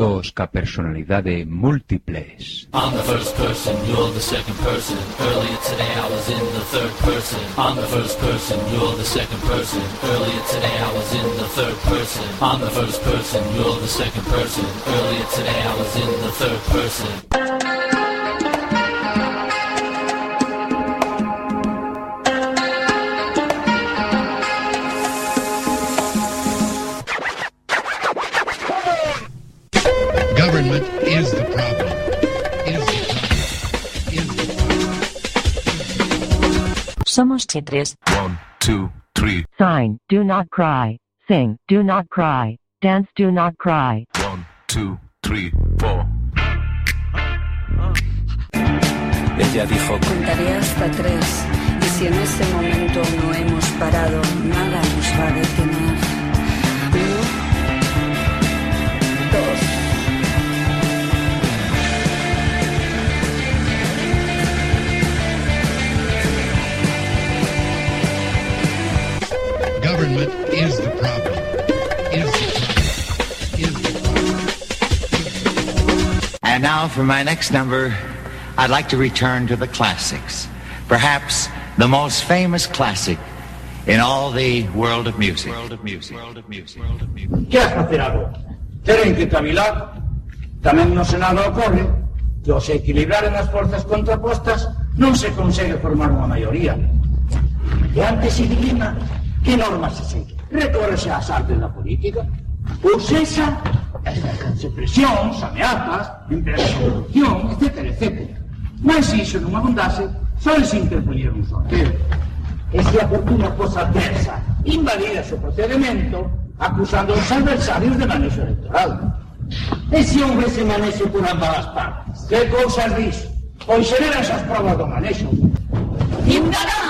Doidos ca personalidade múltiples. I'm the first person, you're the second person. Earlier today I was in the third person. I'm the first person, you're the second person. Earlier today I was in the third person. I'm the first person, you're the second person. Earlier today I was in the third person. Somos chitres. One, two, three. Sign, do not cry. Sing, do not cry. Dance, do not cry. One, two, three, four. Ella dijo, Contaré hasta tres y si en ese momento no hemos parado, nada nos va a detener. Uno, dos, Government is the problem. Is the problem. Is the problem. And now for my next number, I'd like to return to the classics. Perhaps the most famous classic in all the world of music. World of music. World of music. World of music. que has facer agora? Teren que cavilar. Tamén no Senado ocorre que ao se equilibraren as forzas contrapostas non se consegue formar unha maioría. E antes se dilema que normas se segue. Recórrese ás artes da política. Ou sexa, exercense presións, ameazas, empresa de corrupción, etc, etc. Mas se iso non abundase, só se interpoñer un sorteo. E se a fortuna fosa adversa, invalidase o procedimento, acusando aos adversarios de manexo electoral. E se manexo por ambas as partes? Que cousas dis? Pois xeran esas provas do manexo. Ciudadanos,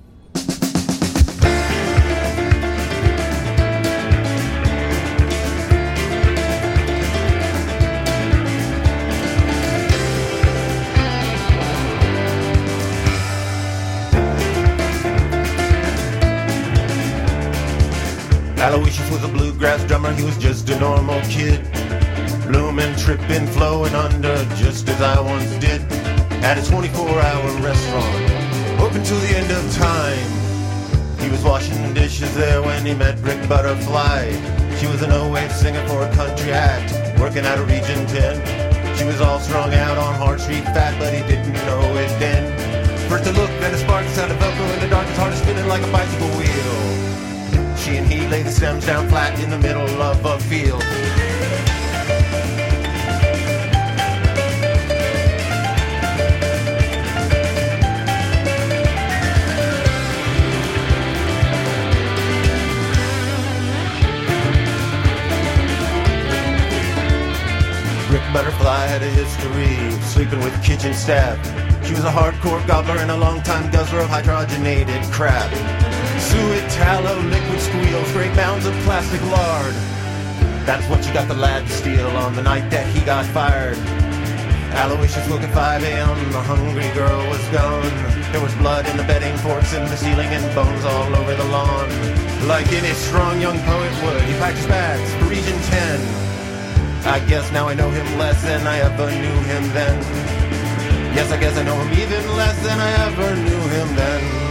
Aloysius was a bluegrass drummer, he was just a normal kid. Blooming, tripping, flowing under, just as I once did. At a 24-hour restaurant, open till the end of time. He was washing dishes there when he met Rick Butterfly. She was an oh O-wave singer for a country act, working out of Region 10. She was all strung out on Hard Street fat, but he didn't know it then. First a look, then a spark, sound of Velcro in the dark, his heart is spinning like a bicycle wheel. She and he lay the stems down flat in the middle of a field. Rick Butterfly had a history sleeping with kitchen staff. She was a hardcore gobbler and a long-time guzzler of hydrogenated crap. Suet, tallow, liquid squeals, great mounds of plastic lard. That's what you got the lad to steal on the night that he got fired. Aloysius woke at 5 a.m., the hungry girl was gone. There was blood in the bedding, forks in the ceiling, and bones all over the lawn. Like any strong young poet would, he packed his bags for Region 10. I guess now I know him less than I ever knew him then. Yes, I guess I know him even less than I ever knew him then.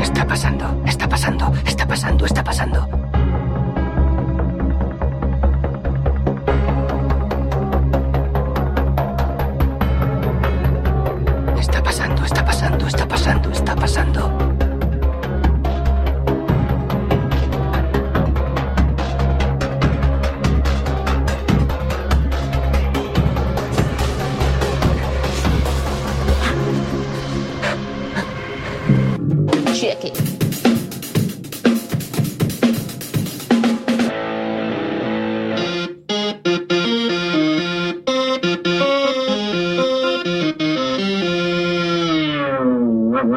Está pasando, está pasando, está pasando, está pasando.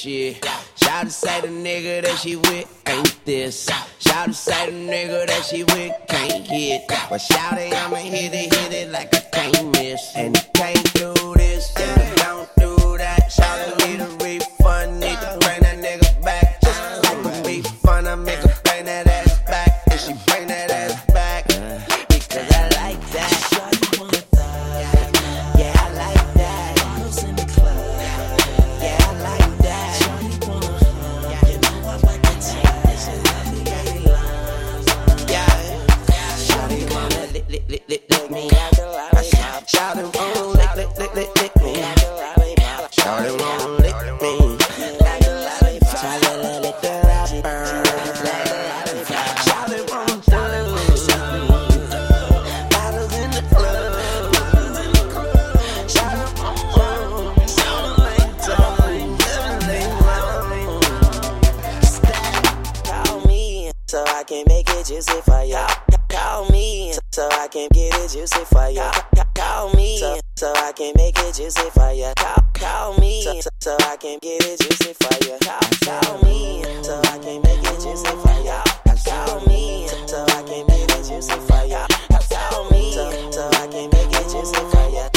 shit. Shout to say the nigga that she with ain't this. Shout to say the nigga that she with can't hit. But shout it, I'ma hit it, hit it like I can't miss. And I can't do this, and I don't do that. Shout to need a refund, need to bring that nigga back. Just like a refund, I make a so I can get it juicy for ya. Call me so, so I can make it juicy for ya. Call, call me so, so I can get it juicy for ya. Call, call me so I can make it juicy for ya. Call me so I can make it juicy for ya. Call me so, so I can make it juicy for ya.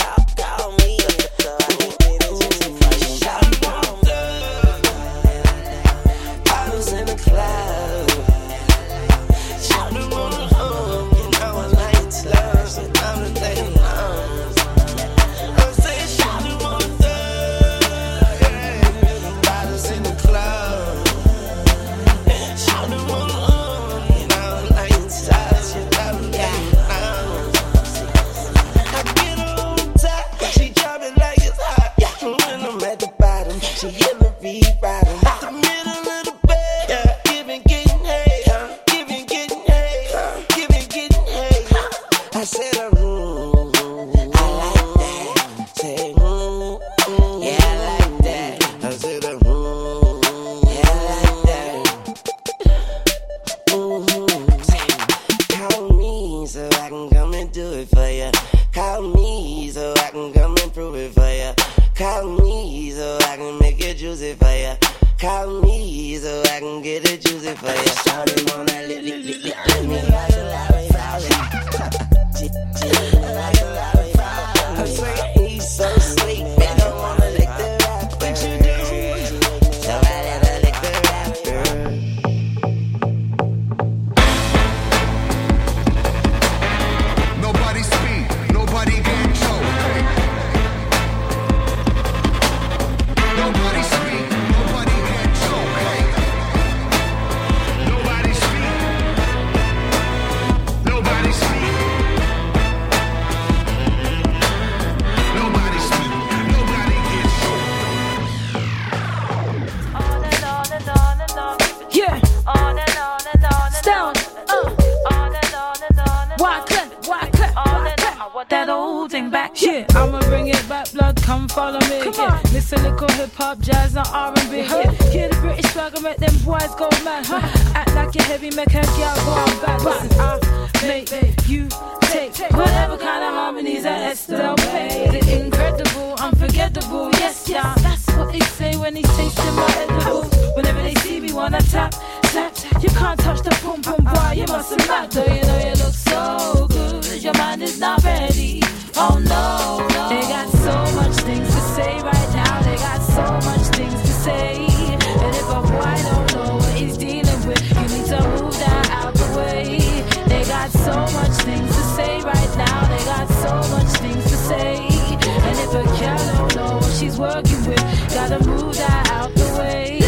Back. Yeah, I'ma bring it back, blood, come follow me. Come yeah. on. Listen, little hip hop, jazz, and R&B. Yeah, hear the British swagger, make them boys go mad. Huh? Act like you heavy, make her girl go on back. Listen, I make you take whatever kind of harmonies that Estelle played. The incredible, unforgettable, yes, yeah. That's what they say when he's tasting my edible. Whenever they see me, wanna tap, tap. You can't touch the pum pum boy, you must have not. Though you know you look so good, your mind is not ready. Oh no. They got so much things to say right now. They got so much things to say. And if a boy don't know what he's dealing with, you need to move that out the way. They got so much things to say right now. They got so much things to say. And if a girl don't know what she's working with, gotta move that out the way.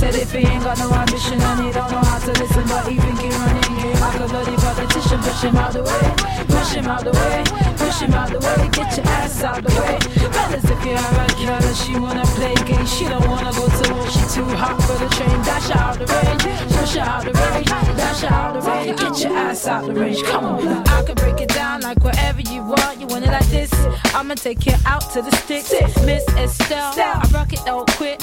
Said if he ain't got no ambition and he don't know how to listen, but he think he running like a bloody politician. Push him out the way, push him out the way, push him out the way. Get your ass out the way. Fellas, if you have a and she wanna play games, she don't wanna go to war. She too hot for the train. Dash out the range, push her out the range, dash out the range. Get your ass out the range. Come on, I can break it down like whatever you want. You want it like this? I'ma take you out to the sticks, Miss Estelle. I rock it, don't quit.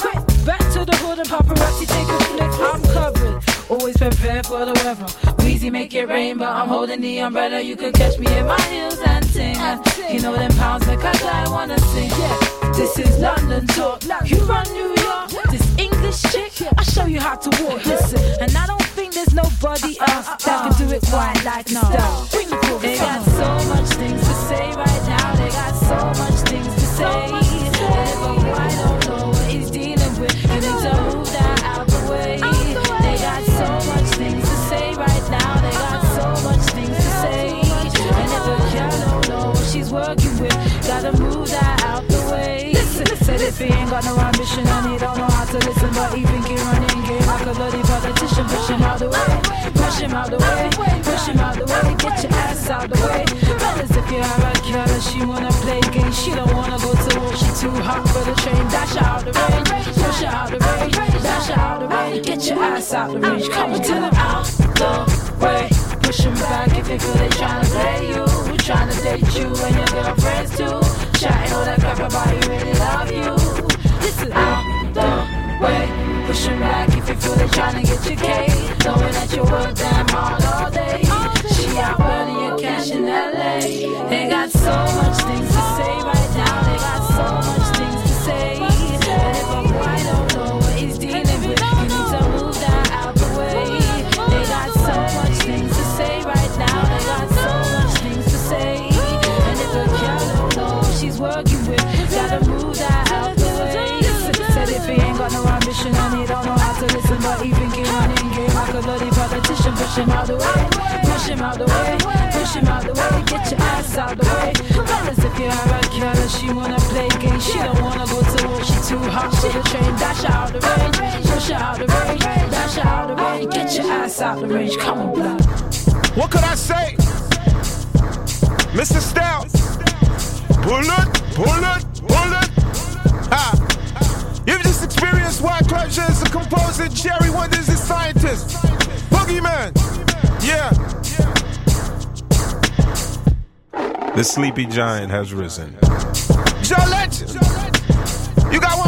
Back to the hood and paparazzi take a flick. I'm covered, always prepared for the weather. Weezy make it rain, but I'm holding the umbrella. You could catch me in my heels and ting. You know them pounds make a guy wanna sing. Yeah, this is London talk. You run New York. This English chick, I'll show you how to walk. Listen, and I don't think there's nobody else that can do it quite like no. Push him out the way, push him out the way, push him out the way. Get your ass out the way. Fellas, if you have a girl she wanna play games, she don't wanna go to war. She too hot for the train. Dash her out the range, push her out the range, dash her out the range. Get your ass out the range. Come on, tell him out the way. Push him back if you feel they tryna play you. Tryna date you and your girlfriends too. Chatting all that crap about you really love you. Listen out pushing back if you feel they trying to get your cake. Throwing at your work down hard all day. She out burning your cash in LA. They got so much things to say right now. They got so much things to say. And if a boy don't know what he's dealing with, you need to move that out the way. They got so much things to say right now. They got so much things to say. And if a girl don't know she's working. I need all know how to listen, but even get running game like a bloody politician. Push him out the way, push him out the way, push him out the way. Get your ass out the way. Fellas, if you're a killer, she wanna play games. She don't wanna go to war, she too hot for the train. Dash her out the range, push her out the range, dash her out the. Get your ass out the range, come on, blood. What could I say? Mr. Stout, pull it, pull it, pull it. Ha. you just experienced Wyclef as a composer, Jerry Wonders as scientist. Boogeyman. Yeah. The sleepy giant has risen. Legend. You got one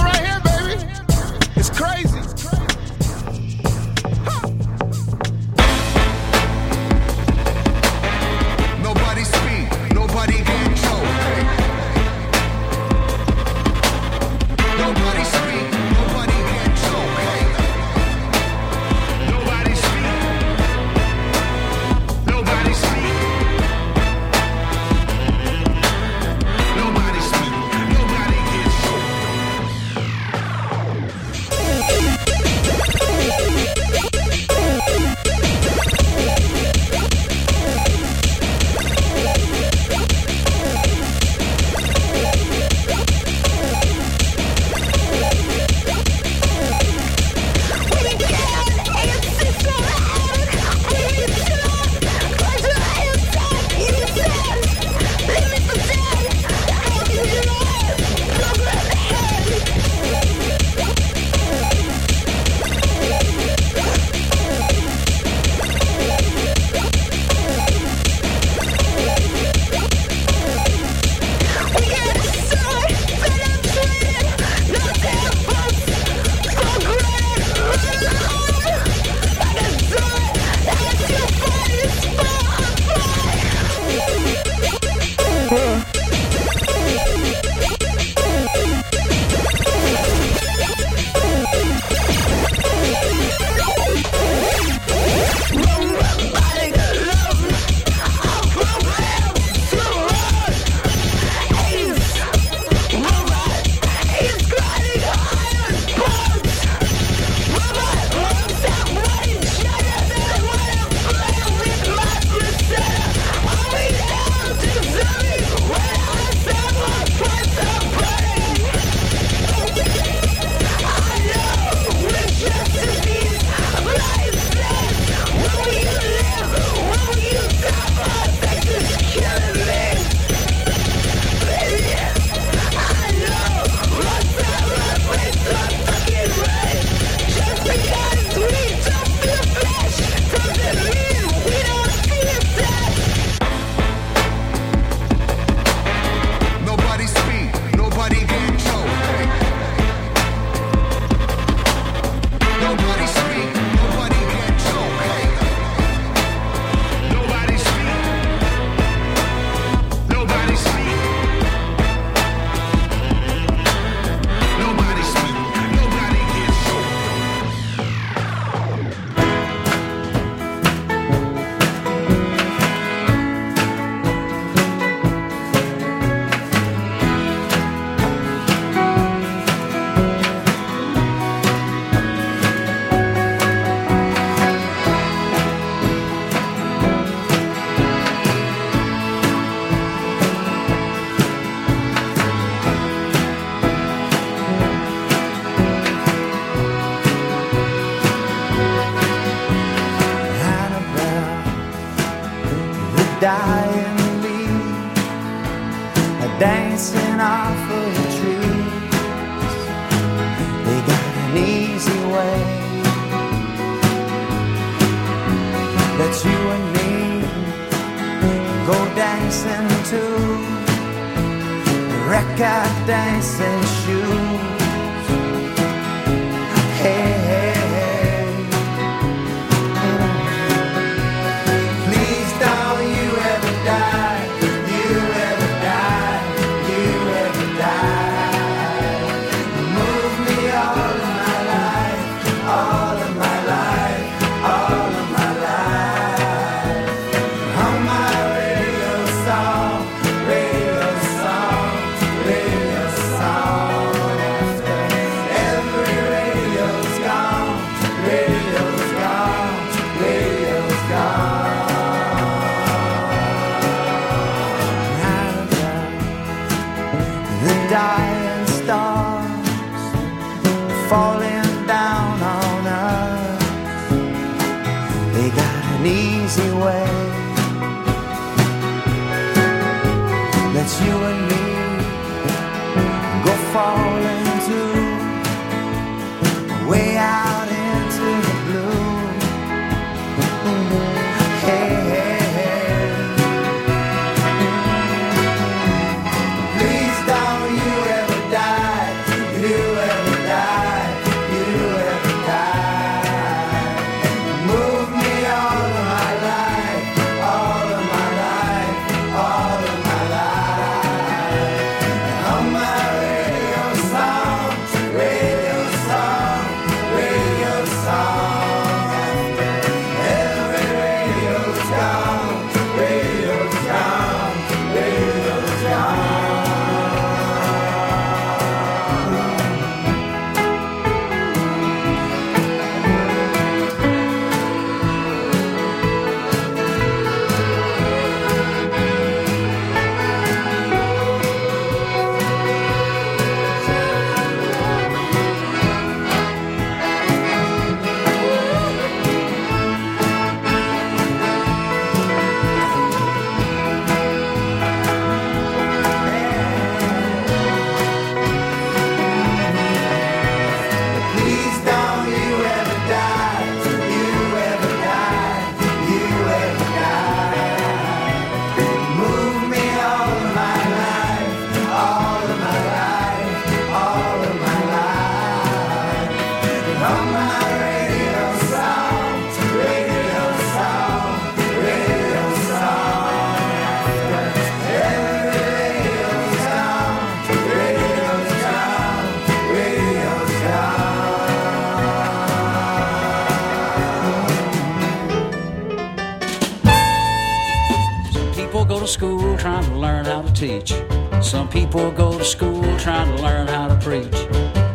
Some people go to school trying to learn how to preach.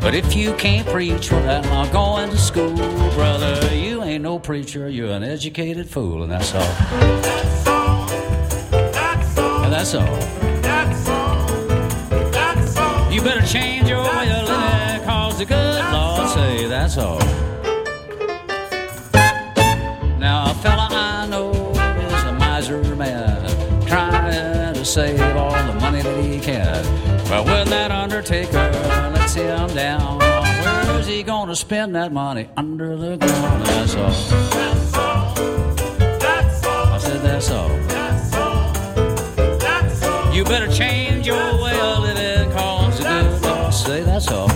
But if you can't preach without not going to school, brother, you ain't no preacher. You're an educated fool, and that's all. And that's all. You better change your way of living, cause the good Lord say that's all. Save all the money that he can. But when that undertaker lets him down, where's he gonna spend that money? Under the ground, that's all. I said that's all. You better change your way of living, cause the good say that's all.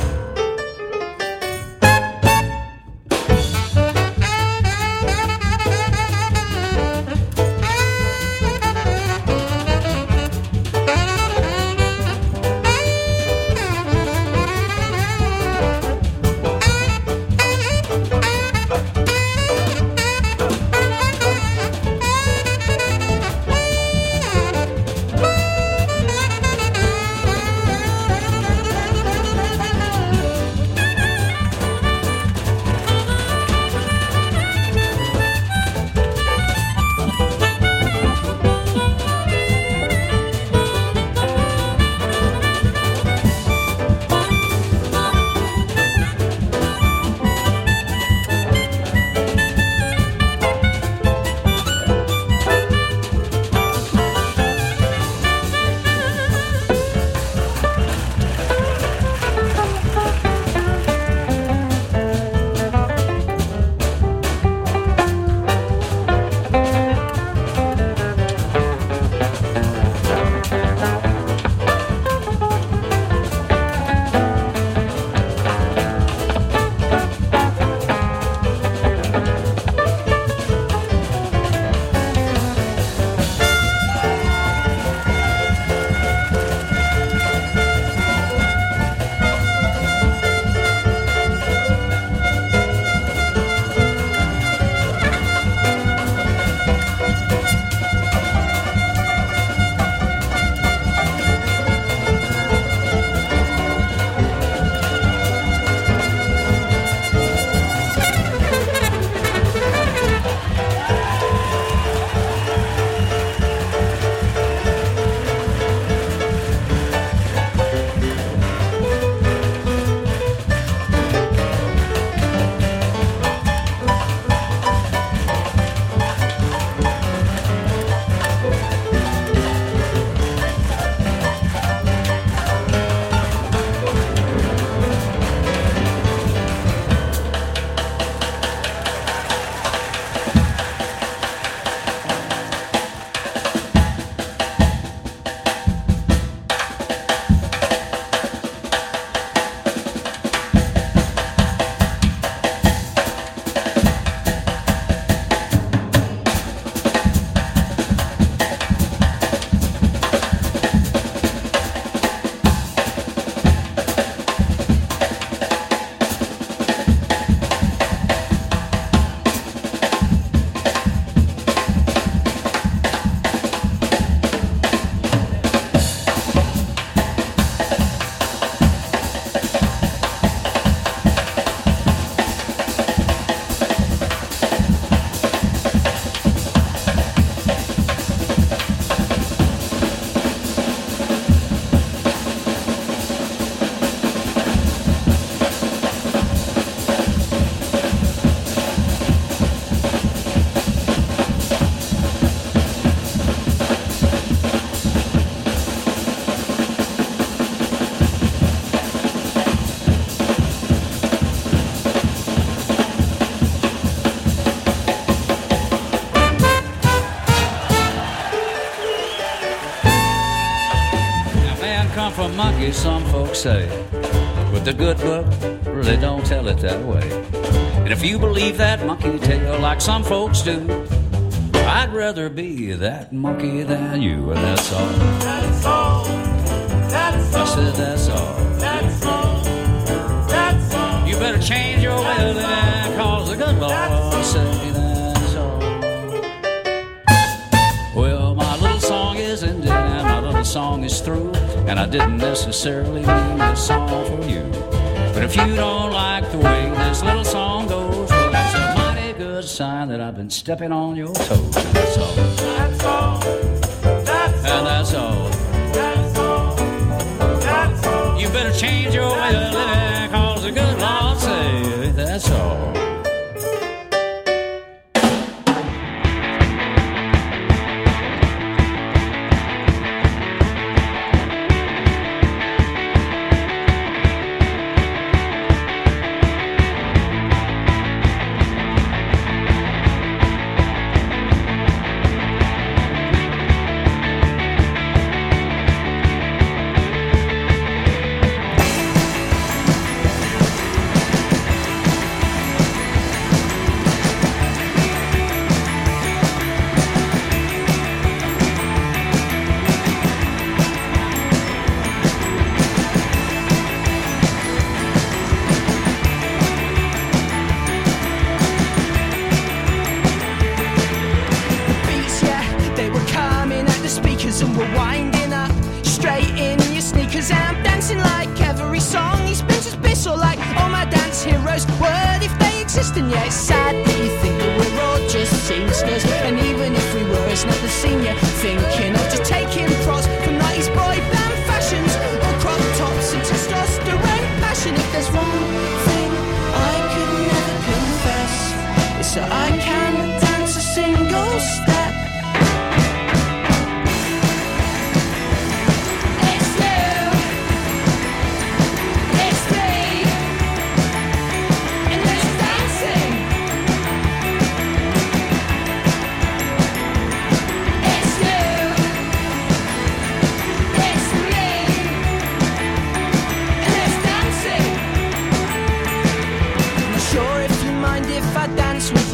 Some folks say. But the good book really don't tell it that way. And if you believe that monkey tale like some folks do, I'd rather be that monkey than you, and that's all. That's all. That's I said that's all. That's all. That's all. You better change your way cause the good Lord say and I didn't necessarily mean this song for you. But if you don't like the way this little song goes, well, that's a mighty good sign that I've been stepping on your toes. That's all. That's all. That's And that's all. That's all. That's all. You better change your way of living, cause the good Lord say that's all.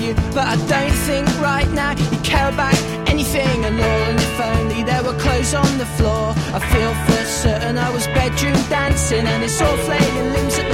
You, but I don't think right now you care about anything at all. And if only there were clothes on the floor, I feel for certain I was bedroom dancing, and it's all flailing limbs at the